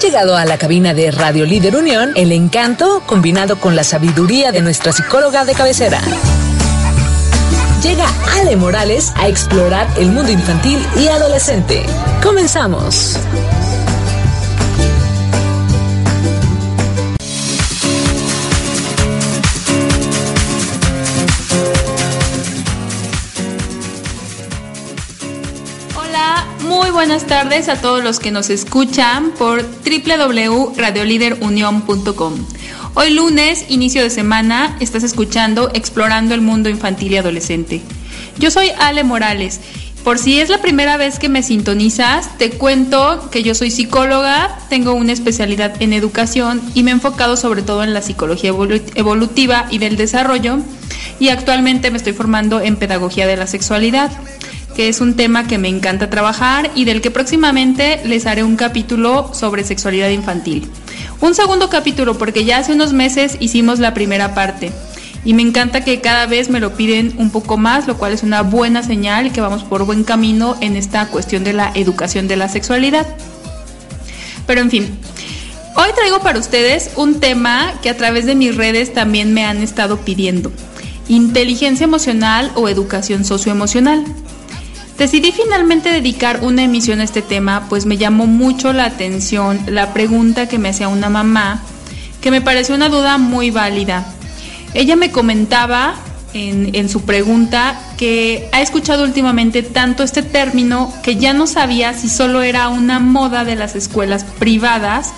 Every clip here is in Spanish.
Llegado a la cabina de Radio Líder Unión el encanto combinado con la sabiduría de nuestra psicóloga de cabecera. Llega Ale Morales a explorar el mundo infantil y adolescente. Comenzamos. Buenas tardes a todos los que nos escuchan por www.radioliderunion.com. Hoy lunes, inicio de semana, estás escuchando Explorando el Mundo Infantil y Adolescente. Yo soy Ale Morales. Por si es la primera vez que me sintonizas, te cuento que yo soy psicóloga, tengo una especialidad en educación y me he enfocado sobre todo en la psicología evolutiva y del desarrollo y actualmente me estoy formando en pedagogía de la sexualidad que es un tema que me encanta trabajar y del que próximamente les haré un capítulo sobre sexualidad infantil. Un segundo capítulo porque ya hace unos meses hicimos la primera parte y me encanta que cada vez me lo piden un poco más, lo cual es una buena señal que vamos por buen camino en esta cuestión de la educación de la sexualidad. Pero en fin, hoy traigo para ustedes un tema que a través de mis redes también me han estado pidiendo. Inteligencia emocional o educación socioemocional. Decidí finalmente dedicar una emisión a este tema, pues me llamó mucho la atención la pregunta que me hacía una mamá, que me pareció una duda muy válida. Ella me comentaba en, su pregunta que ha escuchado últimamente tanto este término que ya no sabía si solo era una moda de las escuelas privadas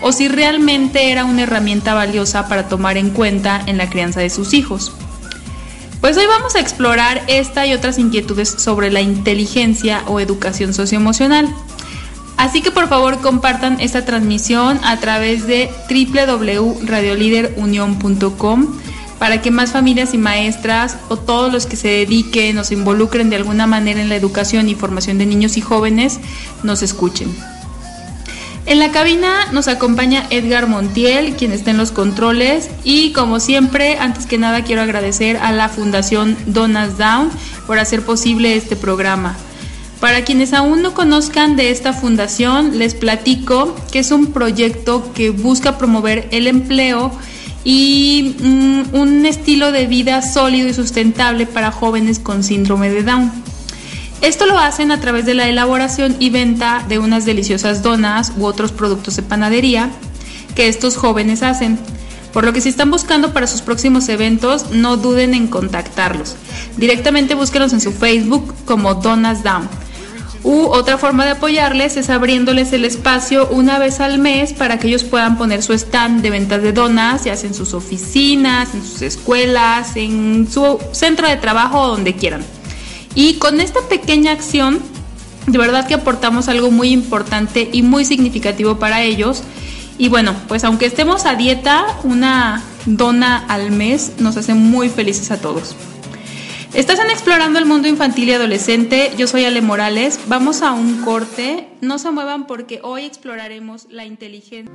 o si realmente era una herramienta valiosa para tomar en cuenta en la crianza de sus hijos. Pues hoy vamos a explorar esta y otras inquietudes sobre la inteligencia o educación socioemocional. Así que por favor compartan esta transmisión a través de www.radioliderunion.com para que más familias y maestras o todos los que se dediquen o se involucren de alguna manera en la educación y formación de niños y jóvenes nos escuchen. En la cabina nos acompaña Edgar Montiel, quien está en los controles. Y como siempre, antes que nada quiero agradecer a la Fundación Donas Down por hacer posible este programa. Para quienes aún no conozcan de esta fundación, les platico que es un proyecto que busca promover el empleo y mm, un estilo de vida sólido y sustentable para jóvenes con síndrome de Down. Esto lo hacen a través de la elaboración y venta de unas deliciosas donas u otros productos de panadería que estos jóvenes hacen. Por lo que si están buscando para sus próximos eventos, no duden en contactarlos. Directamente búsquenlos en su Facebook como Donas Down. U otra forma de apoyarles es abriéndoles el espacio una vez al mes para que ellos puedan poner su stand de ventas de donas, ya sea en sus oficinas, en sus escuelas, en su centro de trabajo o donde quieran. Y con esta pequeña acción, de verdad que aportamos algo muy importante y muy significativo para ellos. Y bueno, pues aunque estemos a dieta, una dona al mes nos hace muy felices a todos. Estás en Explorando el Mundo Infantil y Adolescente, yo soy Ale Morales, vamos a un corte, no se muevan porque hoy exploraremos la inteligencia.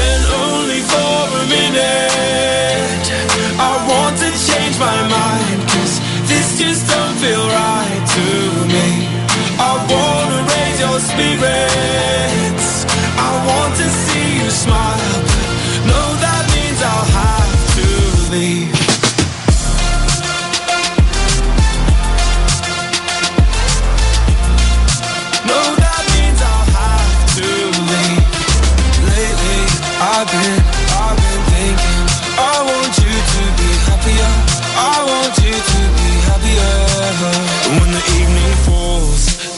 then only for a minute. I want to change my mind Cause this just don't feel right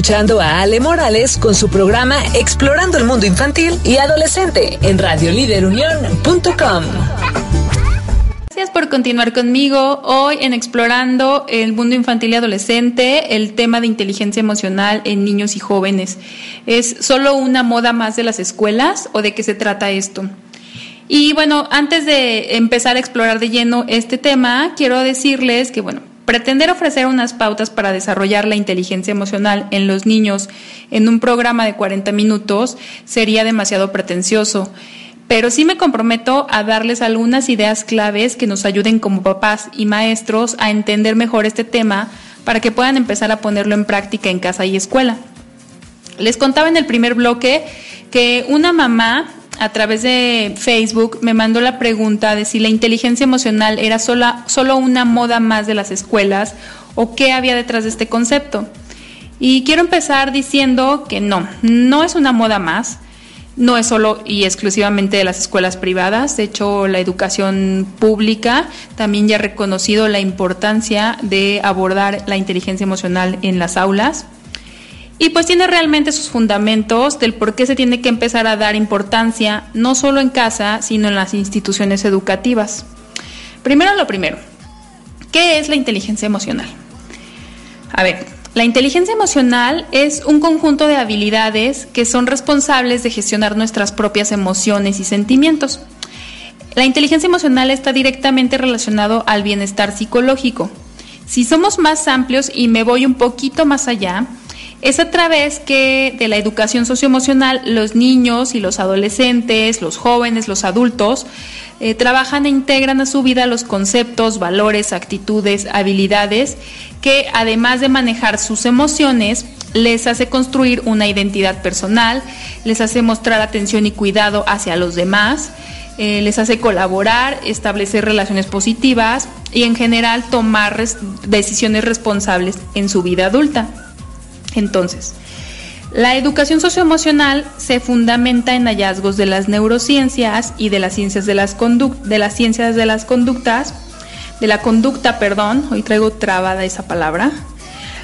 escuchando a Ale Morales con su programa Explorando el Mundo Infantil y Adolescente en radioliderunión.com. Gracias por continuar conmigo hoy en Explorando el Mundo Infantil y Adolescente, el tema de inteligencia emocional en niños y jóvenes. ¿Es solo una moda más de las escuelas o de qué se trata esto? Y bueno, antes de empezar a explorar de lleno este tema, quiero decirles que, bueno, pretender ofrecer unas pautas para desarrollar la inteligencia emocional en los niños en un programa de 40 minutos sería demasiado pretencioso. Pero sí me comprometo a darles algunas ideas claves que nos ayuden como papás y maestros a entender mejor este tema para que puedan empezar a ponerlo en práctica en casa y escuela. Les contaba en el primer bloque que una mamá a través de Facebook me mandó la pregunta de si la inteligencia emocional era sola, solo una moda más de las escuelas o qué había detrás de este concepto. Y quiero empezar diciendo que no, no es una moda más, no es solo y exclusivamente de las escuelas privadas, de hecho la educación pública también ya ha reconocido la importancia de abordar la inteligencia emocional en las aulas. Y pues tiene realmente sus fundamentos del por qué se tiene que empezar a dar importancia no solo en casa, sino en las instituciones educativas. Primero lo primero, ¿qué es la inteligencia emocional? A ver, la inteligencia emocional es un conjunto de habilidades que son responsables de gestionar nuestras propias emociones y sentimientos. La inteligencia emocional está directamente relacionado al bienestar psicológico. Si somos más amplios y me voy un poquito más allá, es a través que de la educación socioemocional los niños y los adolescentes, los jóvenes, los adultos, eh, trabajan e integran a su vida los conceptos, valores, actitudes, habilidades que además de manejar sus emociones, les hace construir una identidad personal, les hace mostrar atención y cuidado hacia los demás, eh, les hace colaborar, establecer relaciones positivas y en general tomar decisiones responsables en su vida adulta. Entonces, la educación socioemocional se fundamenta en hallazgos de las neurociencias y de las ciencias de las, de las, ciencias de las conductas, de la conducta, perdón, hoy traigo trabada esa palabra,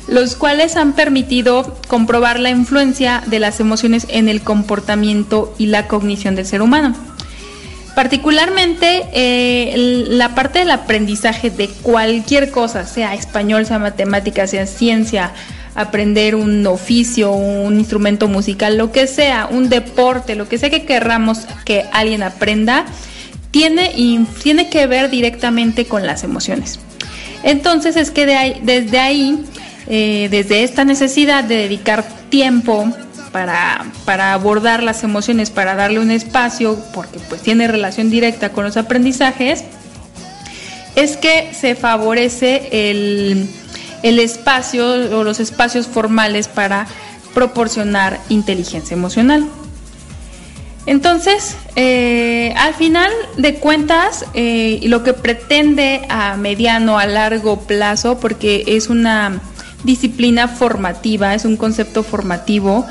los cuales han permitido comprobar la influencia de las emociones en el comportamiento y la cognición del ser humano. Particularmente eh, la parte del aprendizaje de cualquier cosa, sea español, sea matemática, sea ciencia, aprender un oficio, un instrumento musical, lo que sea, un deporte, lo que sea que querramos que alguien aprenda, tiene, y tiene que ver directamente con las emociones. Entonces es que desde ahí, eh, desde esta necesidad de dedicar tiempo para, abordar las emociones, para darle un espacio, porque pues tiene relación directa con los aprendizajes, es que se favorece el, espacio o los espacios formales para proporcionar inteligencia emocional. Entonces, eh, al final de cuentas, eh, lo que pretende a mediano, a largo plazo, porque es una disciplina formativa, es un concepto formativo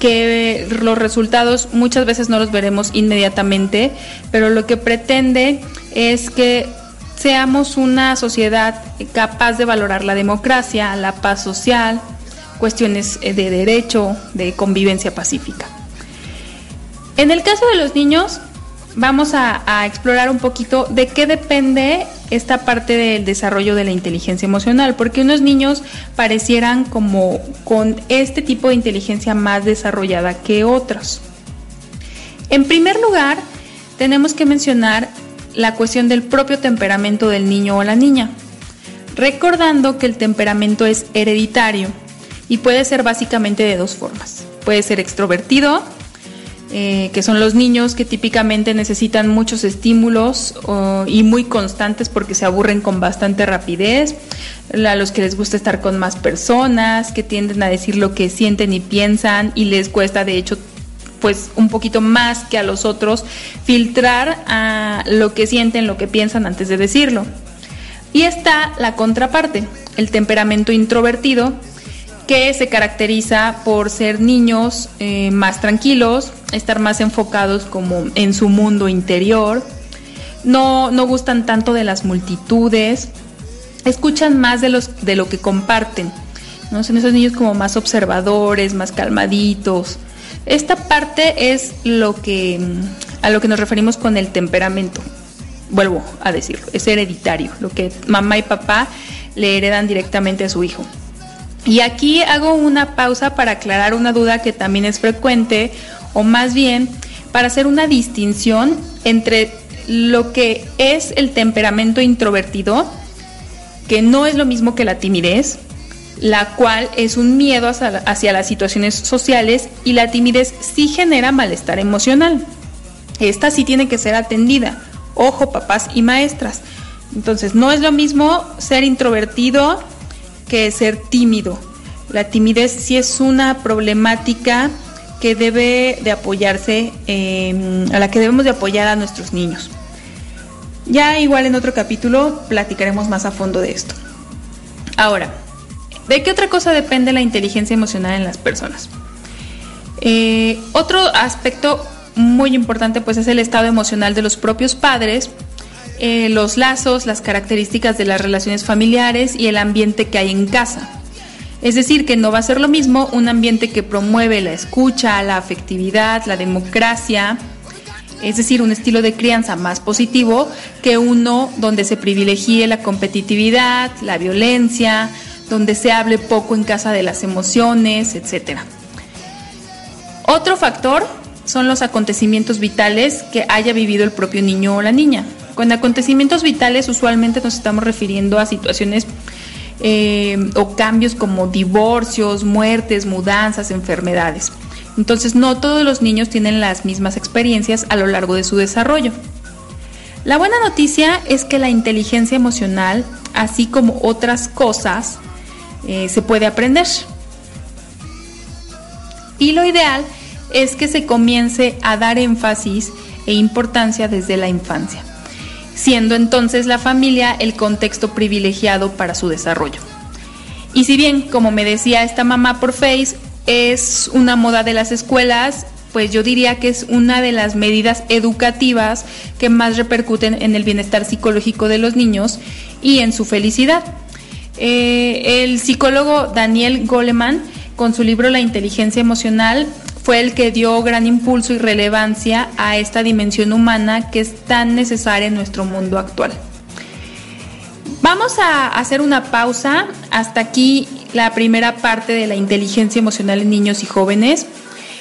que los resultados muchas veces no los veremos inmediatamente, pero lo que pretende es que seamos una sociedad capaz de valorar la democracia, la paz social, cuestiones de derecho, de convivencia pacífica. En el caso de los niños, vamos a, explorar un poquito de qué depende esta parte del desarrollo de la inteligencia emocional, porque unos niños parecieran como con este tipo de inteligencia más desarrollada que otros. En primer lugar, tenemos que mencionar la cuestión del propio temperamento del niño o la niña, recordando que el temperamento es hereditario y puede ser básicamente de dos formas. Puede ser extrovertido, eh, que son los niños que típicamente necesitan muchos estímulos y muy constantes porque se aburren con bastante rapidez, a los que les gusta estar con más personas, que tienden a decir lo que sienten y piensan y les cuesta de hecho pues un poquito más que a los otros filtrar a lo que sienten, lo que piensan antes de decirlo. Y está la contraparte, el temperamento introvertido, que se caracteriza por ser niños eh, más tranquilos, estar más enfocados como en su mundo interior, no, no gustan tanto de las multitudes, escuchan más de, los, de lo que comparten, ¿no? son esos niños como más observadores, más calmaditos. Esta parte es lo que, a lo que nos referimos con el temperamento. Vuelvo a decirlo, es hereditario, lo que mamá y papá le heredan directamente a su hijo. Y aquí hago una pausa para aclarar una duda que también es frecuente, o más bien para hacer una distinción entre lo que es el temperamento introvertido, que no es lo mismo que la timidez, la cual es un miedo hacia, las situaciones sociales y la timidez sí genera malestar emocional. Esta sí tiene que ser atendida. Ojo, papás y maestras. Entonces, no es lo mismo ser introvertido que ser tímido. La timidez sí es una problemática que debe de apoyarse, em, a la que debemos de apoyar a nuestros niños. Ya igual en otro capítulo platicaremos más a fondo de esto. Ahora, ¿de qué otra cosa depende la inteligencia emocional en las personas? Eh, otro aspecto muy importante pues es el estado emocional de los propios padres eh, los lazos, las características de las relaciones familiares y el ambiente que hay en casa. Es decir, que no va a ser lo mismo un ambiente que promueve la escucha, la afectividad, la democracia, es decir, un estilo de crianza más positivo que uno donde se privilegie la competitividad, la violencia, donde se hable poco en casa de las emociones, etc. Otro factor son los acontecimientos vitales que haya vivido el propio niño o la niña. Con acontecimientos vitales usualmente nos estamos refiriendo a situaciones eh, o cambios como divorcios, muertes, mudanzas, enfermedades. Entonces no todos los niños tienen las mismas experiencias a lo largo de su desarrollo. La buena noticia es que la inteligencia emocional, así como otras cosas, eh, se puede aprender. Y lo ideal es que se comience a dar énfasis e importancia desde la infancia, siendo entonces la familia el contexto privilegiado para su desarrollo. Y si bien, como me decía esta mamá por Face, es una moda de las escuelas, pues yo diría que es una de las medidas educativas que más repercuten en el bienestar psicológico de los niños y en su felicidad. Eh, el psicólogo Daniel Goleman, con su libro La inteligencia emocional, fue el que dio gran impulso y relevancia a esta dimensión humana que es tan necesaria en nuestro mundo actual. Vamos a hacer una pausa. Hasta aquí la primera parte de la inteligencia emocional en niños y jóvenes.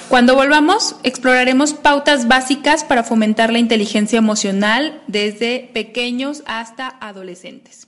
Cuando volvamos, exploraremos pautas básicas para fomentar la inteligencia emocional desde pequeños hasta adolescentes.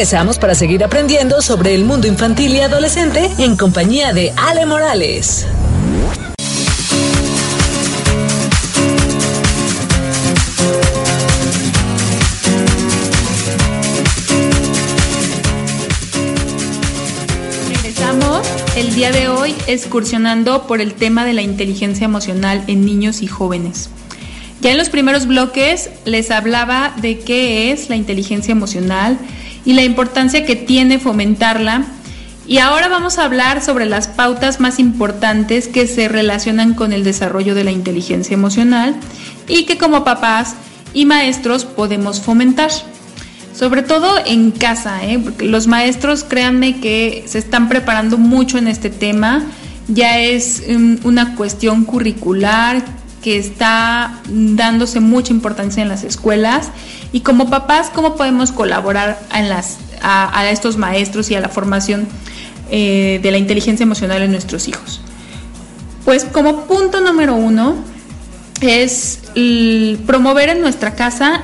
regresamos para seguir aprendiendo sobre el mundo infantil y adolescente en compañía de Ale Morales. el día de hoy excursionando por el tema de la inteligencia emocional en niños y jóvenes. Ya en los primeros bloques les hablaba de qué es la inteligencia emocional, y la importancia que tiene fomentarla. Y ahora vamos a hablar sobre las pautas más importantes que se relacionan con el desarrollo de la inteligencia emocional y que como papás y maestros podemos fomentar. Sobre todo en casa, ¿eh? porque los maestros créanme que se están preparando mucho en este tema, ya es mm, una cuestión curricular que está dándose mucha importancia en las escuelas y como papás, ¿cómo podemos colaborar a, estos maestros y a la formación eh, de la inteligencia emocional en nuestros hijos? Pues como punto número uno es promover en nuestra casa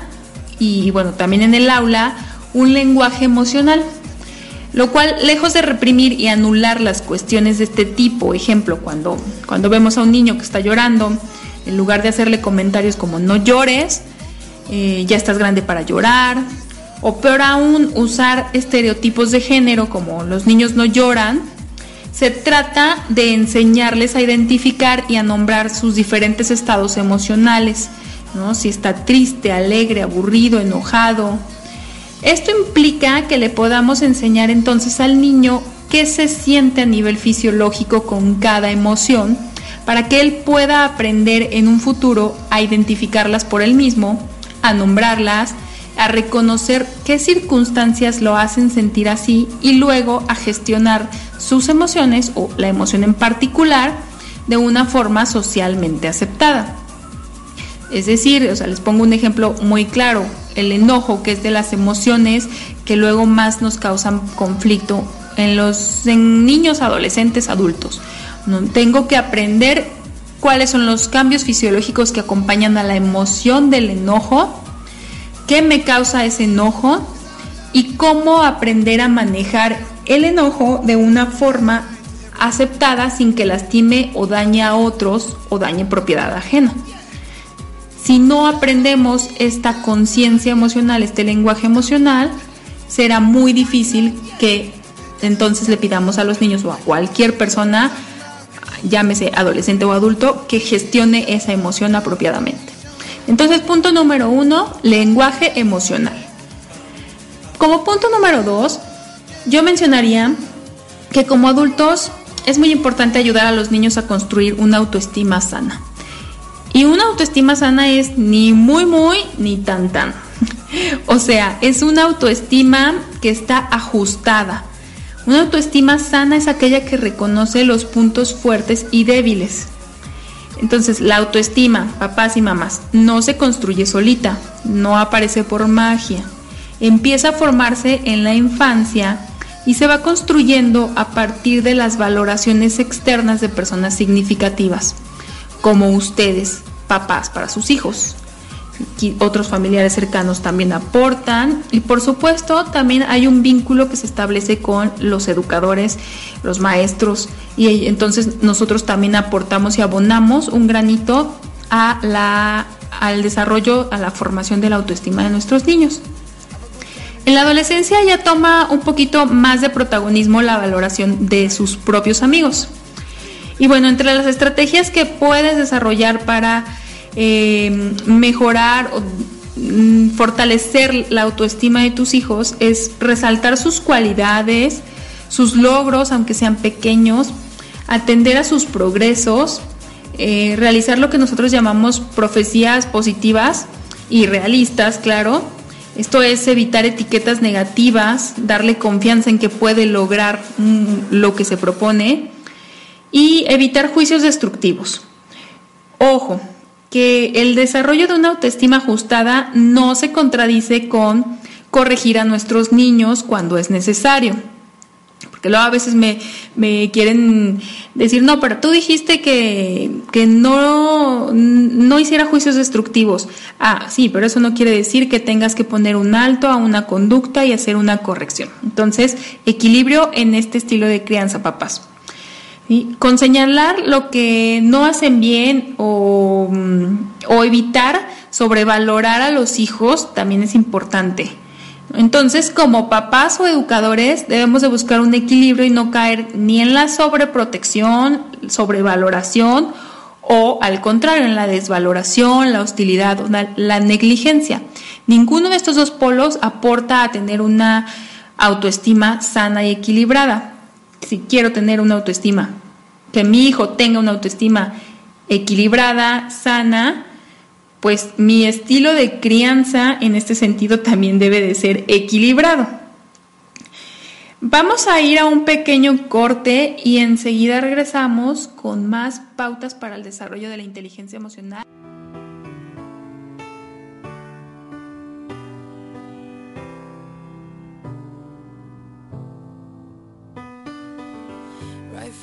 y bueno, también en el aula un lenguaje emocional, lo cual lejos de reprimir y anular las cuestiones de este tipo, ejemplo, cuando, cuando vemos a un niño que está llorando, en lugar de hacerle comentarios como no llores, eh, ya estás grande para llorar, o peor aún, usar estereotipos de género como los niños no lloran, se trata de enseñarles a identificar y a nombrar sus diferentes estados emocionales, ¿no? si está triste, alegre, aburrido, enojado. Esto implica que le podamos enseñar entonces al niño qué se siente a nivel fisiológico con cada emoción para que él pueda aprender en un futuro a identificarlas por él mismo, a nombrarlas, a reconocer qué circunstancias lo hacen sentir así y luego a gestionar sus emociones o la emoción en particular de una forma socialmente aceptada. Es decir, o sea, les pongo un ejemplo muy claro, el enojo, que es de las emociones que luego más nos causan conflicto en los niños, adolescentes, adultos. ¿No? Tengo que aprender cuáles son los cambios fisiológicos que acompañan a la emoción del enojo, qué me causa ese enojo y cómo aprender a manejar el enojo de una forma aceptada sin que lastime o dañe a otros o dañe propiedad ajena. Si no aprendemos esta conciencia emocional, este lenguaje emocional, será muy difícil que entonces le pidamos a los niños o a cualquier persona llámese adolescente o adulto, que gestione esa emoción apropiadamente. Entonces, punto número uno, lenguaje emocional. Como punto número dos, yo mencionaría que como adultos es muy importante ayudar a los niños a construir una autoestima sana. Y una autoestima sana es ni muy muy ni tan tan. o sea, es una autoestima que está ajustada, una autoestima sana es aquella que reconoce los puntos fuertes y débiles. Entonces, la autoestima, papás y mamás, no se construye solita, no aparece por magia. Empieza a formarse en la infancia y se va construyendo a partir de las valoraciones externas de personas significativas, como ustedes, papás para sus hijos otros familiares cercanos también aportan y por supuesto también hay un vínculo que se establece con los educadores, los maestros y entonces nosotros también aportamos y abonamos un granito a la, al desarrollo, a la formación de la autoestima de nuestros niños. En la adolescencia ya toma un poquito más de protagonismo la valoración de sus propios amigos. Y bueno, entre las estrategias que puedes desarrollar para eh, mejorar o mm, fortalecer la autoestima de tus hijos es resaltar sus cualidades, sus logros, aunque sean pequeños, atender a sus progresos, eh, realizar lo que nosotros llamamos profecías positivas y realistas, claro. Esto es evitar etiquetas negativas, darle confianza en que puede lograr mm, lo que se propone y evitar juicios destructivos. Ojo, que el desarrollo de una autoestima ajustada no se contradice con corregir a nuestros niños cuando es necesario. Porque luego a veces me, quieren decir, no, pero tú dijiste que, que no, no hiciera juicios destructivos. Ah, sí, pero eso no quiere decir que tengas que poner un alto a una conducta y hacer una corrección. Entonces, equilibrio en este estilo de crianza, papás. Con señalar lo que no hacen bien o, mm, o, evitar sobrevalorar a los hijos también es importante. Entonces, como papás o educadores, debemos de buscar un equilibrio y no caer ni en la sobreprotección, sobrevaloración o al contrario, en la desvaloración, la hostilidad o la negligencia. Ninguno de estos dos polos aporta a tener una autoestima sana y equilibrada si quiero tener una autoestima, que mi hijo tenga una autoestima equilibrada, sana, pues mi estilo de crianza en este sentido también debe de ser equilibrado. Vamos a ir a un pequeño corte y enseguida regresamos con más pautas para el desarrollo de la inteligencia emocional.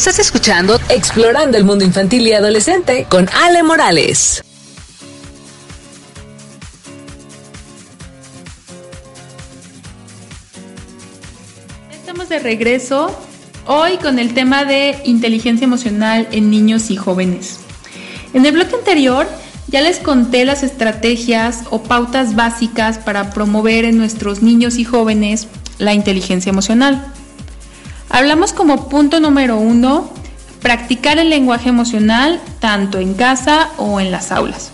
Estás escuchando Explorando el Mundo Infantil y Adolescente con Ale Morales. Estamos de regreso hoy con el tema de inteligencia emocional en niños y jóvenes. En el bloque anterior ya les conté las estrategias o pautas básicas para promover en nuestros niños y jóvenes la inteligencia emocional. Hablamos como punto número uno, practicar el lenguaje emocional tanto en casa o en las aulas.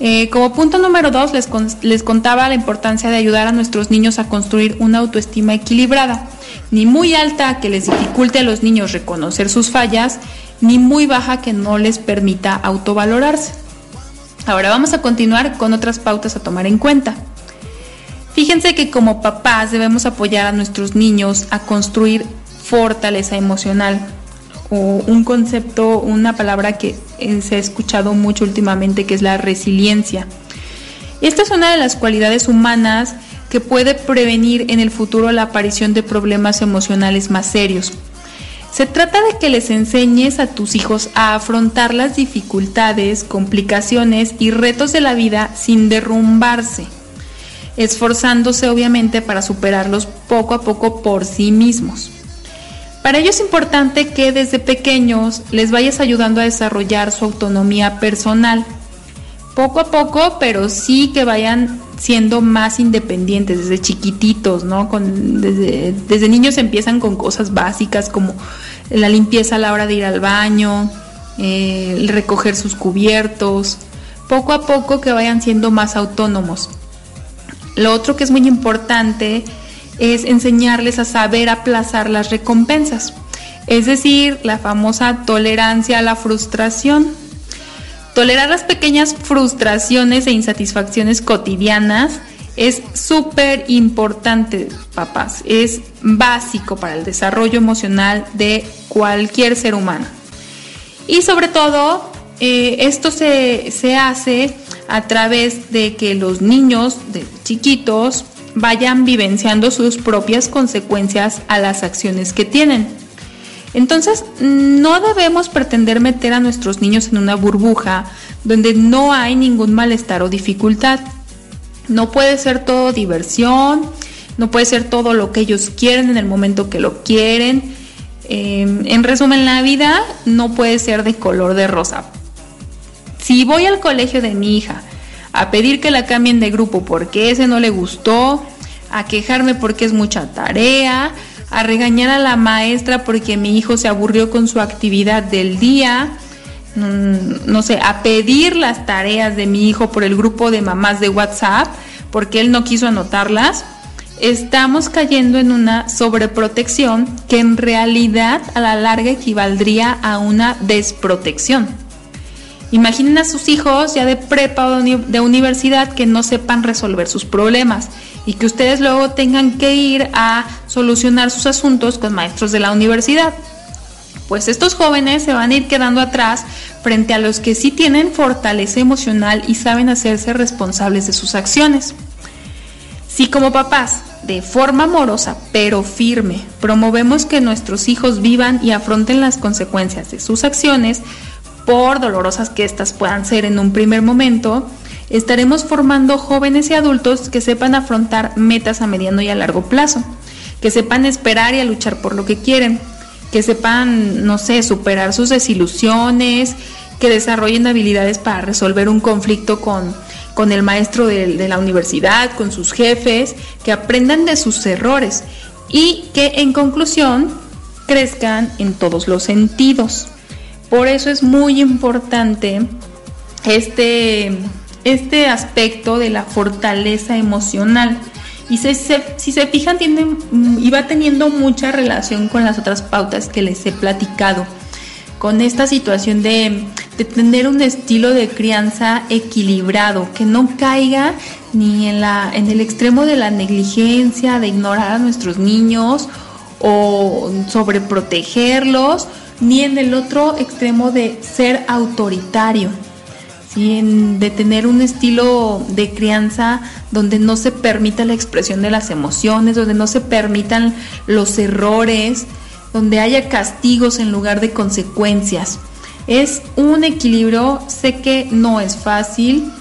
Eh, como punto número dos, les, les contaba la importancia de ayudar a nuestros niños a construir una autoestima equilibrada, ni muy alta que les dificulte a los niños reconocer sus fallas, ni muy baja que no les permita autovalorarse. Ahora vamos a continuar con otras pautas a tomar en cuenta. Fíjense que como papás debemos apoyar a nuestros niños a construir fortaleza emocional o un concepto, una palabra que eh, se ha escuchado mucho últimamente que es la resiliencia. Esta es una de las cualidades humanas que puede prevenir en el futuro la aparición de problemas emocionales más serios. Se trata de que les enseñes a tus hijos a afrontar las dificultades, complicaciones y retos de la vida sin derrumbarse, esforzándose obviamente para superarlos poco a poco por sí mismos. Para ello es importante que desde pequeños les vayas ayudando a desarrollar su autonomía personal. Poco a poco, pero sí que vayan siendo más independientes desde chiquititos, ¿no? Con, desde, niños empiezan con cosas básicas como la limpieza a la hora de ir al baño, eh, recoger sus cubiertos, poco a poco que vayan siendo más autónomos. Lo otro que es muy importante es enseñarles a saber aplazar las recompensas, es decir, la famosa tolerancia a la frustración. Tolerar las pequeñas frustraciones e insatisfacciones cotidianas es súper importante, papás. Es básico para el desarrollo emocional de cualquier ser humano. Y sobre todo, eh, esto se, se hace a través de que los niños de chiquitos vayan vivenciando sus propias consecuencias a las acciones que tienen. Entonces, no debemos pretender meter a nuestros niños en una burbuja donde no hay ningún malestar o dificultad. No puede ser todo diversión, no puede ser todo lo que ellos quieren en el momento que lo quieren. Em, en resumen, la vida no puede ser de color de rosa. Si voy al colegio de mi hija a pedir que la cambien de grupo porque ese no le gustó, a quejarme porque es mucha tarea, a regañar a la maestra porque mi hijo se aburrió con su actividad del día, mm, no sé, a pedir las tareas de mi hijo por el grupo de mamás de WhatsApp porque él no quiso anotarlas, estamos cayendo en una sobreprotección que en realidad a la larga equivaldría a una desprotección. Imaginen a sus hijos ya de prepa o de universidad que no sepan resolver sus problemas y que ustedes luego tengan que ir a solucionar sus asuntos con maestros de la universidad. Pues estos jóvenes se van a ir quedando atrás frente a los que sí tienen fortaleza emocional y saben hacerse responsables de sus acciones. Si como papás, de forma amorosa pero firme, promovemos que nuestros hijos vivan y afronten las consecuencias de sus acciones, por dolorosas que éstas puedan ser en un primer momento, estaremos formando jóvenes y adultos que sepan afrontar metas a mediano y a largo plazo, que sepan esperar y luchar por lo que quieren, que sepan, no sé, superar sus desilusiones, que desarrollen habilidades para resolver un conflicto con, con el maestro de, de la universidad, con sus jefes, que aprendan de sus errores y que en conclusión crezcan en todos los sentidos. Por eso es muy importante este, este aspecto de la fortaleza emocional. Y si se fijan, tiene, mm, y va teniendo mucha relación con las otras pautas que les he platicado. Con esta situación de, de tener un estilo de crianza equilibrado, que no caiga ni en, la, en el extremo de la negligencia, de ignorar a nuestros niños o sobreprotegerlos ni en el otro extremo de ser autoritario, ¿sí? de tener un estilo de crianza donde no se permita la expresión de las emociones, donde no se permitan los errores, donde haya castigos en lugar de consecuencias. Es un equilibrio, sé que no es fácil,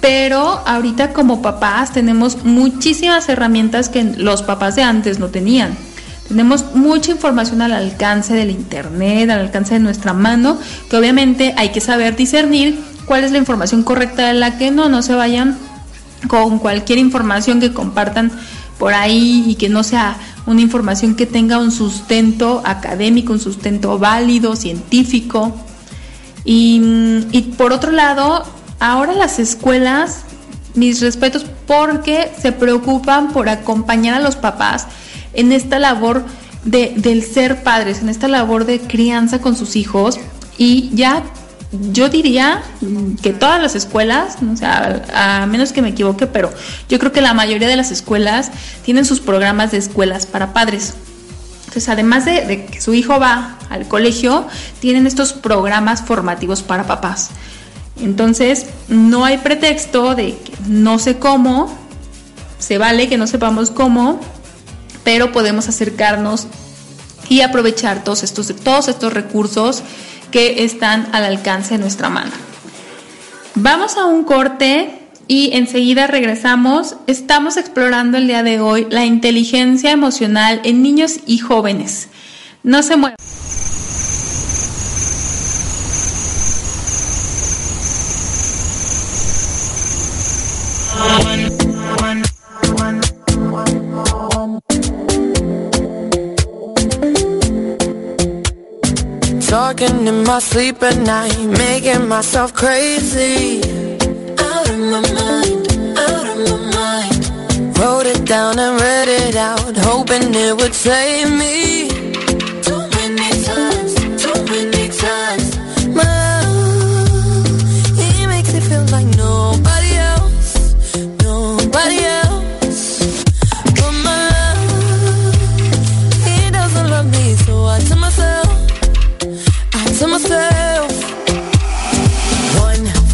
pero ahorita como papás tenemos muchísimas herramientas que los papás de antes no tenían. Tenemos mucha información al alcance del Internet, al alcance de nuestra mano, que obviamente hay que saber discernir cuál es la información correcta de la que no, no se vayan con cualquier información que compartan por ahí y que no sea una información que tenga un sustento académico, un sustento válido, científico. Y, y por otro lado, ahora las escuelas, mis respetos, porque se preocupan por acompañar a los papás en esta labor de, del ser padres, en esta labor de crianza con sus hijos, y ya yo diría que todas las escuelas, o sea, a menos que me equivoque, pero yo creo que la mayoría de las escuelas tienen sus programas de escuelas para padres. Entonces, además de, que su hijo va al colegio, tienen estos programas formativos para papás. Entonces, no hay pretexto de que no sé cómo, se vale que no sepamos cómo, pero podemos acercarnos y aprovechar todos estos, todos estos recursos que están al alcance de nuestra mano. Vamos a un corte y enseguida regresamos. Estamos explorando el día de hoy la inteligencia emocional en niños y jóvenes. No se muevan. My sleep at night, making myself crazy. Out of my mind, out of my mind. Wrote it down and read it out, hoping it would save me. Too many times, too many times.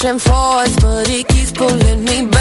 pushing forwards, but he keeps pulling me backwards.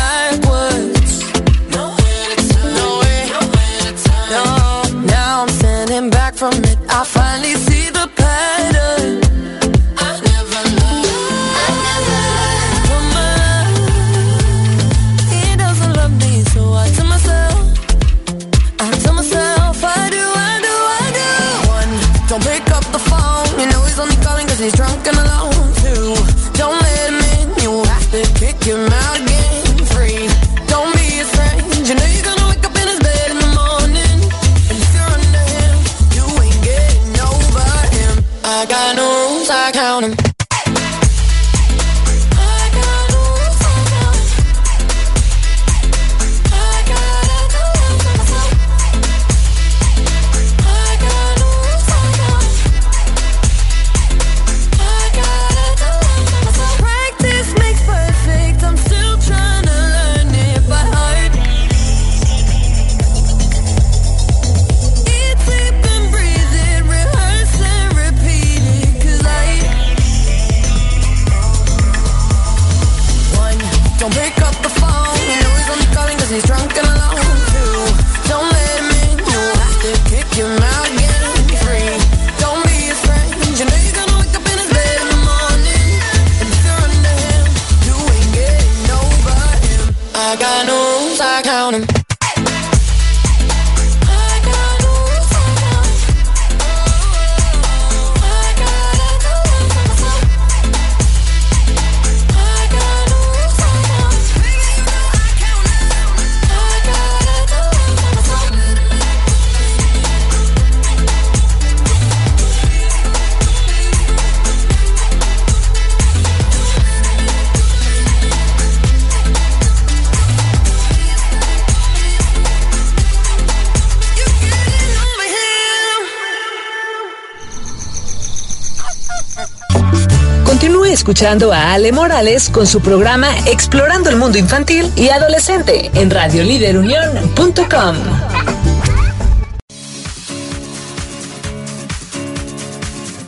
Escuchando a Ale Morales con su programa Explorando el Mundo Infantil y Adolescente en radioliderunión.com.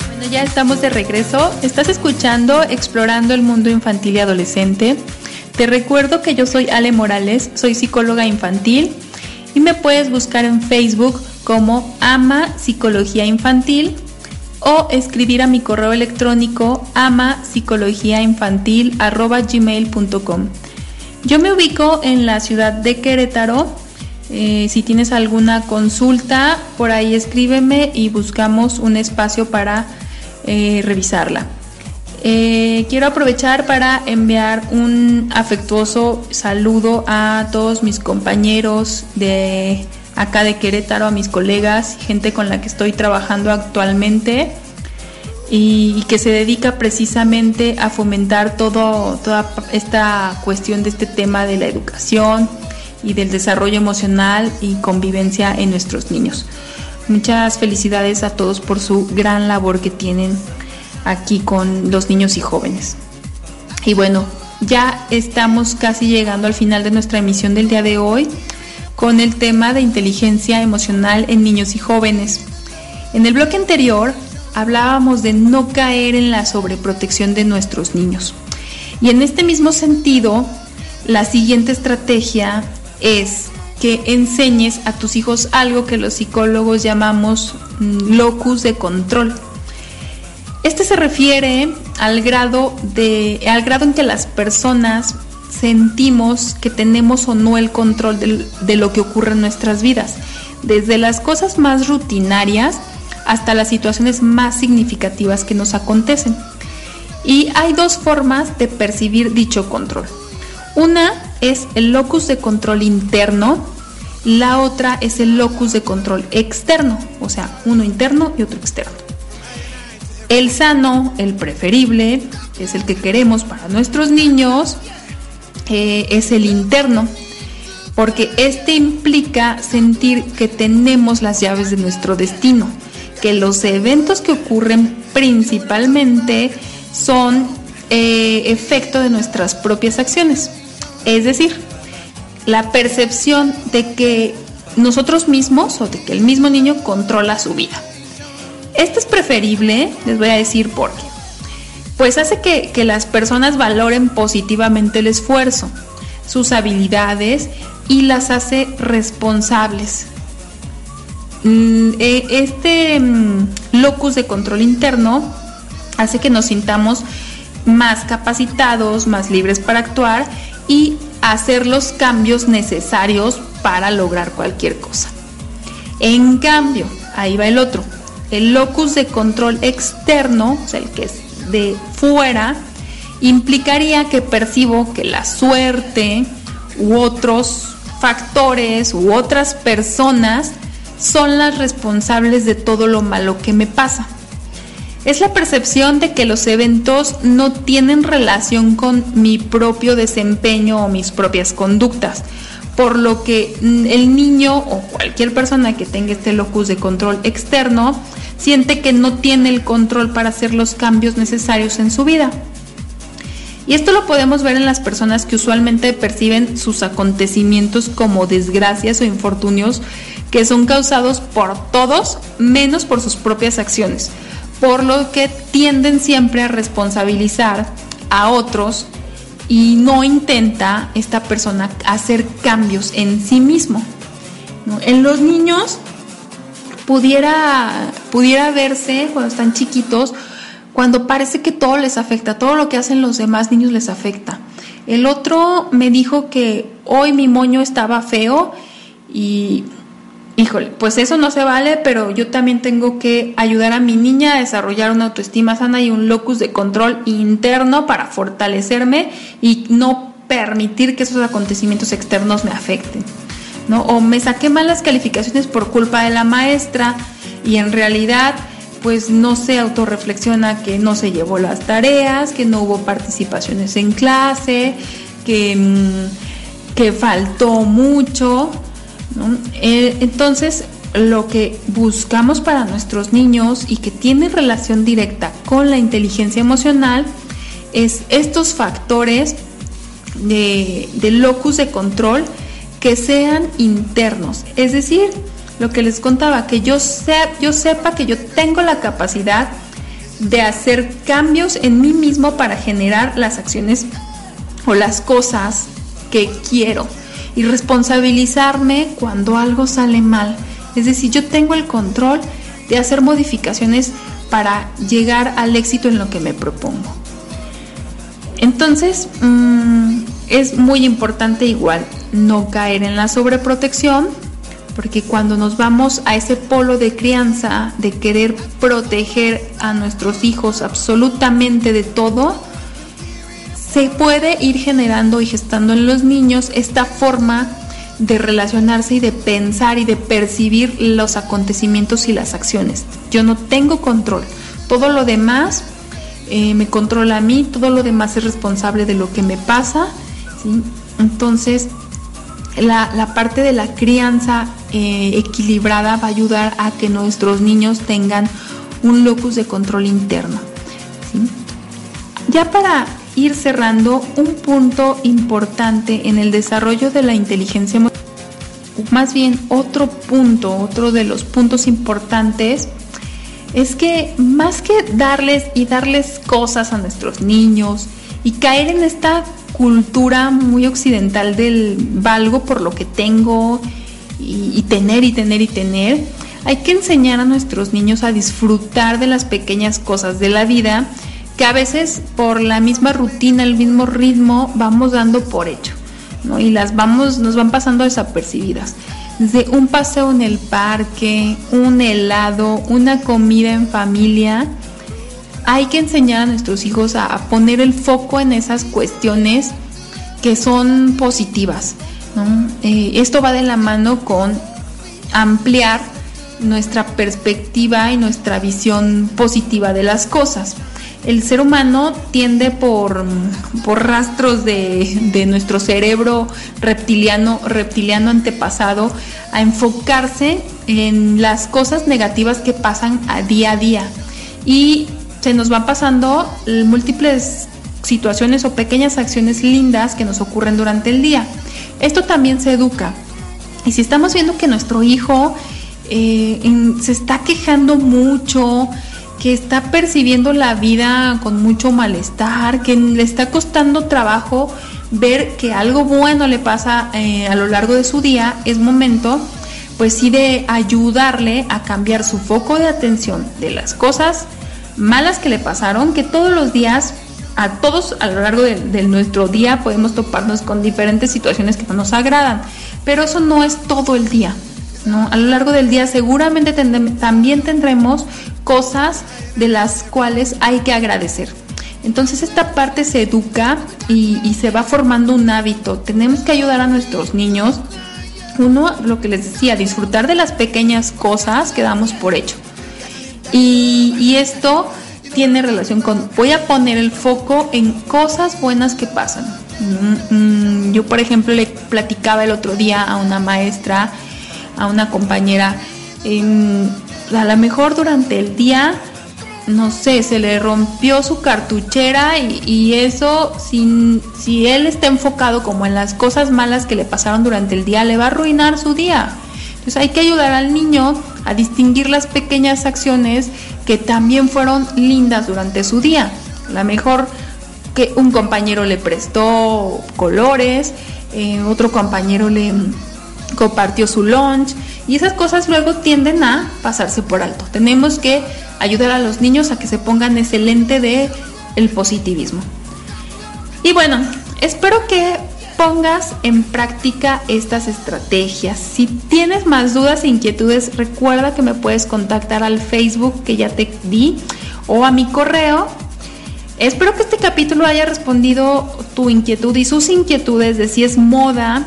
Bueno, ya estamos de regreso. Estás escuchando Explorando el Mundo Infantil y Adolescente. Te recuerdo que yo soy Ale Morales, soy psicóloga infantil y me puedes buscar en Facebook como Ama Psicología Infantil o escribir a mi correo electrónico ama gmail.com. Yo me ubico en la ciudad de Querétaro, Eh, si tienes alguna consulta, por ahí escríbeme y buscamos un espacio para eh, revisarla. Eh, quiero aprovechar para enviar un afectuoso saludo a todos mis compañeros de acá de Querétaro, a mis colegas, gente con la que estoy trabajando actualmente y, que se dedica precisamente a fomentar toda esta cuestión de este tema de la educación y del desarrollo emocional y convivencia en nuestros niños. Muchas felicidades a todos por su gran labor que tienen aquí con los niños y jóvenes. Y bueno, ya estamos casi llegando al final de nuestra emisión del día de hoy con el tema de inteligencia emocional en niños y jóvenes. En el bloque anterior hablábamos de no caer en la sobreprotección de nuestros niños. Y en este mismo sentido, la siguiente estrategia es que enseñes a tus hijos algo que los psicólogos llamamos mm, locus de control. Este se refiere al grado, de, al grado en que las personas sentimos que tenemos o no el control de, de lo que ocurre en nuestras vidas, desde las cosas más rutinarias hasta las situaciones más significativas que nos acontecen. Y hay dos formas de percibir dicho control. Una es el locus de control interno, la otra es el locus de control externo, o sea, uno interno y otro externo. El sano, el preferible, es el que queremos para nuestros niños, eh, es el interno, porque este implica sentir que tenemos las llaves de nuestro destino, que los eventos que ocurren principalmente son eh, efecto de nuestras propias acciones. Es decir, la percepción de que nosotros mismos o de que el mismo niño controla su vida. Esto es preferible, les voy a decir por qué. Pues hace que, las personas valoren positivamente el esfuerzo, sus habilidades y las hace responsables. Mm, e, este mm, locus de control interno hace que nos sintamos más capacitados, más libres para actuar y hacer los cambios necesarios para lograr cualquier cosa. En cambio, ahí va el otro, el locus de control externo, o sea, el que es de fuera, implicaría que percibo que la suerte u otros factores u otras personas son las responsables de todo lo malo que me pasa. Es la percepción de que los eventos no tienen relación con mi propio desempeño o mis propias conductas, por lo que mm, el niño o cualquier persona que tenga este locus de control externo siente que no tiene el control para hacer los cambios necesarios en su vida. Y esto lo podemos ver en las personas que usualmente perciben sus acontecimientos como desgracias o infortunios que son causados por todos menos por sus propias acciones por lo que tienden siempre a responsabilizar a otros y no intenta esta persona hacer cambios en sí mismo. En los niños pudiera, pudiera verse cuando están chiquitos, cuando parece que todo les afecta, todo lo que hacen los demás niños les afecta. El otro me dijo que hoy mi moño estaba feo y híjole, pues eso no se vale, pero yo también tengo que ayudar a mi niña a desarrollar una autoestima sana y un locus de control interno para fortalecerme y no permitir que esos acontecimientos externos me afecten. ¿No? O me saqué malas calificaciones por culpa de la maestra y en realidad pues no se autorreflexiona que no se llevó las tareas, que no hubo participaciones en clase, que, mm, que faltó mucho, eh, entonces, lo que buscamos para nuestros niños y que tiene relación directa con la inteligencia emocional es estos factores de, locus de control que sean internos. Es decir, lo que les contaba, que yo, yo sepa que yo tengo la capacidad de hacer cambios en mí mismo para generar las acciones o las cosas que quiero y responsabilizarme cuando algo sale mal. Es decir, yo tengo el control de hacer modificaciones para llegar al éxito en lo que me propongo. Entonces, mm, Es muy importante igual no caer en la sobreprotección, porque cuando nos vamos a ese polo de crianza, de querer proteger a nuestros hijos absolutamente de todo, se puede ir generando y gestando en los niños esta forma de relacionarse y de pensar y de percibir los acontecimientos y las acciones. Yo no tengo control. Todo lo demás eh, me controla a mí, todo lo demás es responsable de lo que me pasa. Entonces, la, parte de la crianza eh, equilibrada va a ayudar a que nuestros niños tengan un locus de control interno. Ya para ir cerrando un punto importante en el desarrollo de la inteligencia emocional, más bien otro punto, otro de los puntos importantes, es que más que darles y darles cosas a nuestros niños y caer en esta cultura muy occidental del valgo por lo que tengo y, tener y tener y tener, hay que enseñar a nuestros niños a disfrutar de las pequeñas cosas de la vida que a veces por la misma rutina, el mismo ritmo, vamos dando por hecho, ¿no? Y las vamos, nos van pasando desapercibidas. Desde un paseo en el parque, un helado, una comida en familia, hay que enseñar a nuestros hijos a, poner el foco en esas cuestiones que son positivas. Eh, esto va de la mano con ampliar nuestra perspectiva y nuestra visión positiva de las cosas el ser humano tiende por, por rastros de, nuestro cerebro reptiliano, reptiliano antepasado a enfocarse en las cosas negativas que pasan a día a día. Y se nos van pasando múltiples situaciones o pequeñas acciones lindas que nos ocurren durante el día. Esto también se educa. Y si estamos viendo que nuestro hijo eh, se está quejando mucho, que está percibiendo la vida con mucho malestar, que le está costando trabajo ver que algo bueno le pasa eh, a lo largo de su día, es momento pues sí de ayudarle a cambiar su foco de atención de las cosas malas que le pasaron, que todos los días, a todos a lo largo de, nuestro día podemos toparnos con diferentes situaciones que no nos agradan, pero eso no es todo el día. ¿no? A lo largo del día seguramente también tendremos cosas de las cuales hay que agradecer. Entonces esta parte se educa y, se va formando un hábito. Tenemos que ayudar a nuestros niños, uno, lo que les decía, disfrutar de las pequeñas cosas que damos por hecho. Y, esto tiene relación con, voy a poner el foco en cosas buenas que pasan. Mm, mm, yo, por ejemplo, le platicaba el otro día a una maestra, a una compañera, a lo mejor durante el día, no sé, se le rompió su cartuchera y, eso, sin, si él está enfocado como en las cosas malas que le pasaron durante el día, le va a arruinar su día. Entonces hay que ayudar al niño a distinguir las pequeñas acciones que también fueron lindas durante su día. A lo mejor que un compañero le prestó colores, eh, otro compañero le compartió su lunch y esas cosas luego tienden a pasarse por alto. Tenemos que ayudar a los niños a que se pongan excelente de el positivismo. Y bueno, espero que pongas en práctica estas estrategias. Si tienes más dudas e inquietudes, recuerda que me puedes contactar al Facebook que ya te di o a mi correo. Espero que este capítulo haya respondido tu inquietud y sus inquietudes de si es moda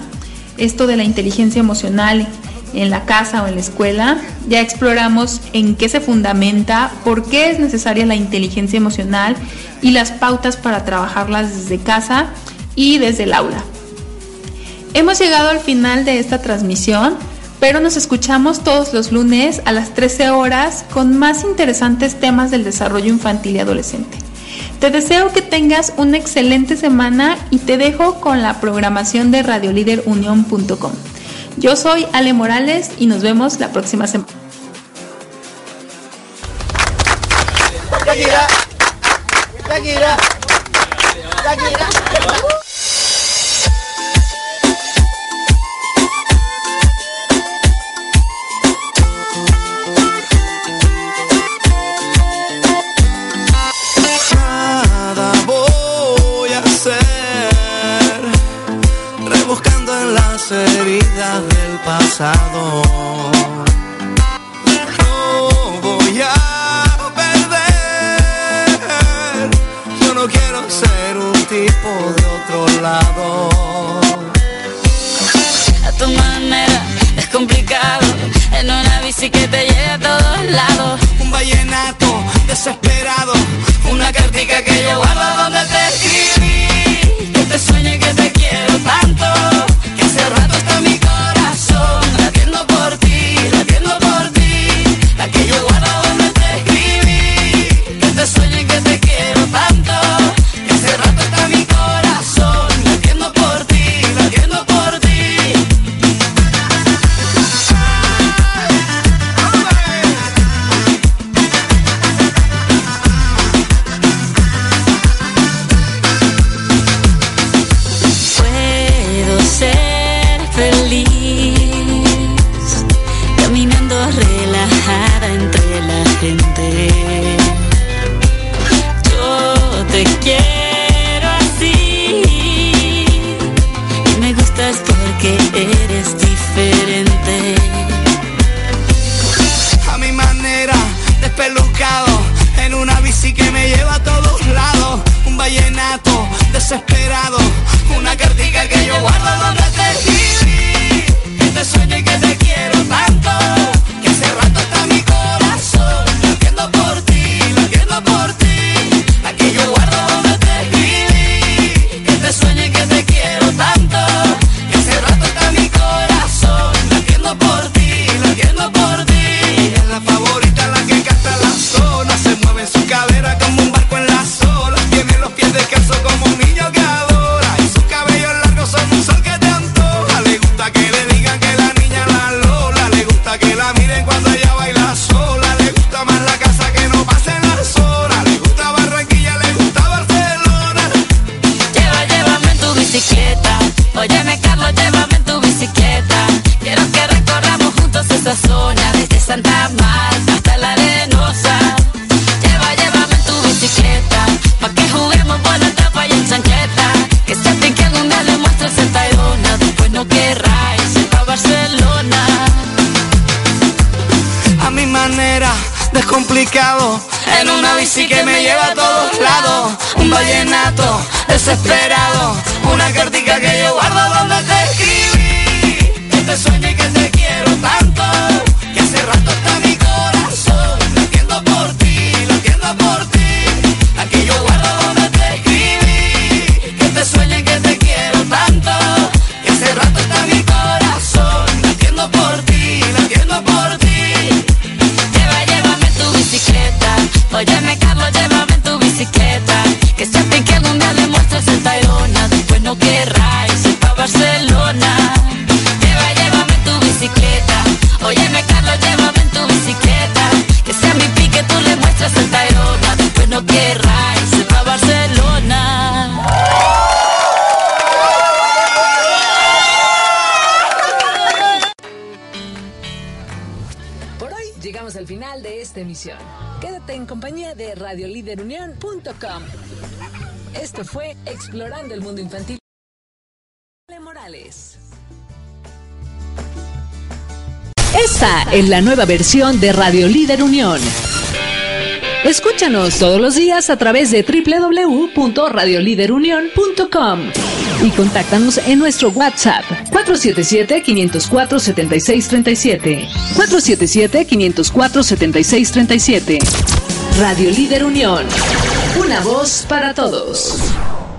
esto de la inteligencia emocional en la casa o en la escuela. Ya exploramos en qué se fundamenta, por qué es necesaria la inteligencia emocional y las pautas para trabajarlas desde casa y desde el aula. Hemos llegado al final de esta transmisión, pero nos escuchamos todos los lunes a las 13 horas con más interesantes temas del desarrollo infantil y adolescente. Te deseo que tengas una excelente semana y te dejo con la programación de radioliderunión.com. Yo soy Ale Morales y nos vemos la próxima semana. En una bici que me lleva a todos lados. Un vallenato desesperado. Una cartica que yo guardo donde te escribí. Este sueño que emisión. Quédate en compañía de radioliderunión.com. Esto fue Explorando el Mundo Infantil. Morales. Esta es la nueva versión de Radio Líder Unión. Escúchanos todos los días a través de www.radioliderunión.com y contáctanos en nuestro WhatsApp 477-504-7637. 477-504-7637. Radio Líder Unión. Una voz para todos.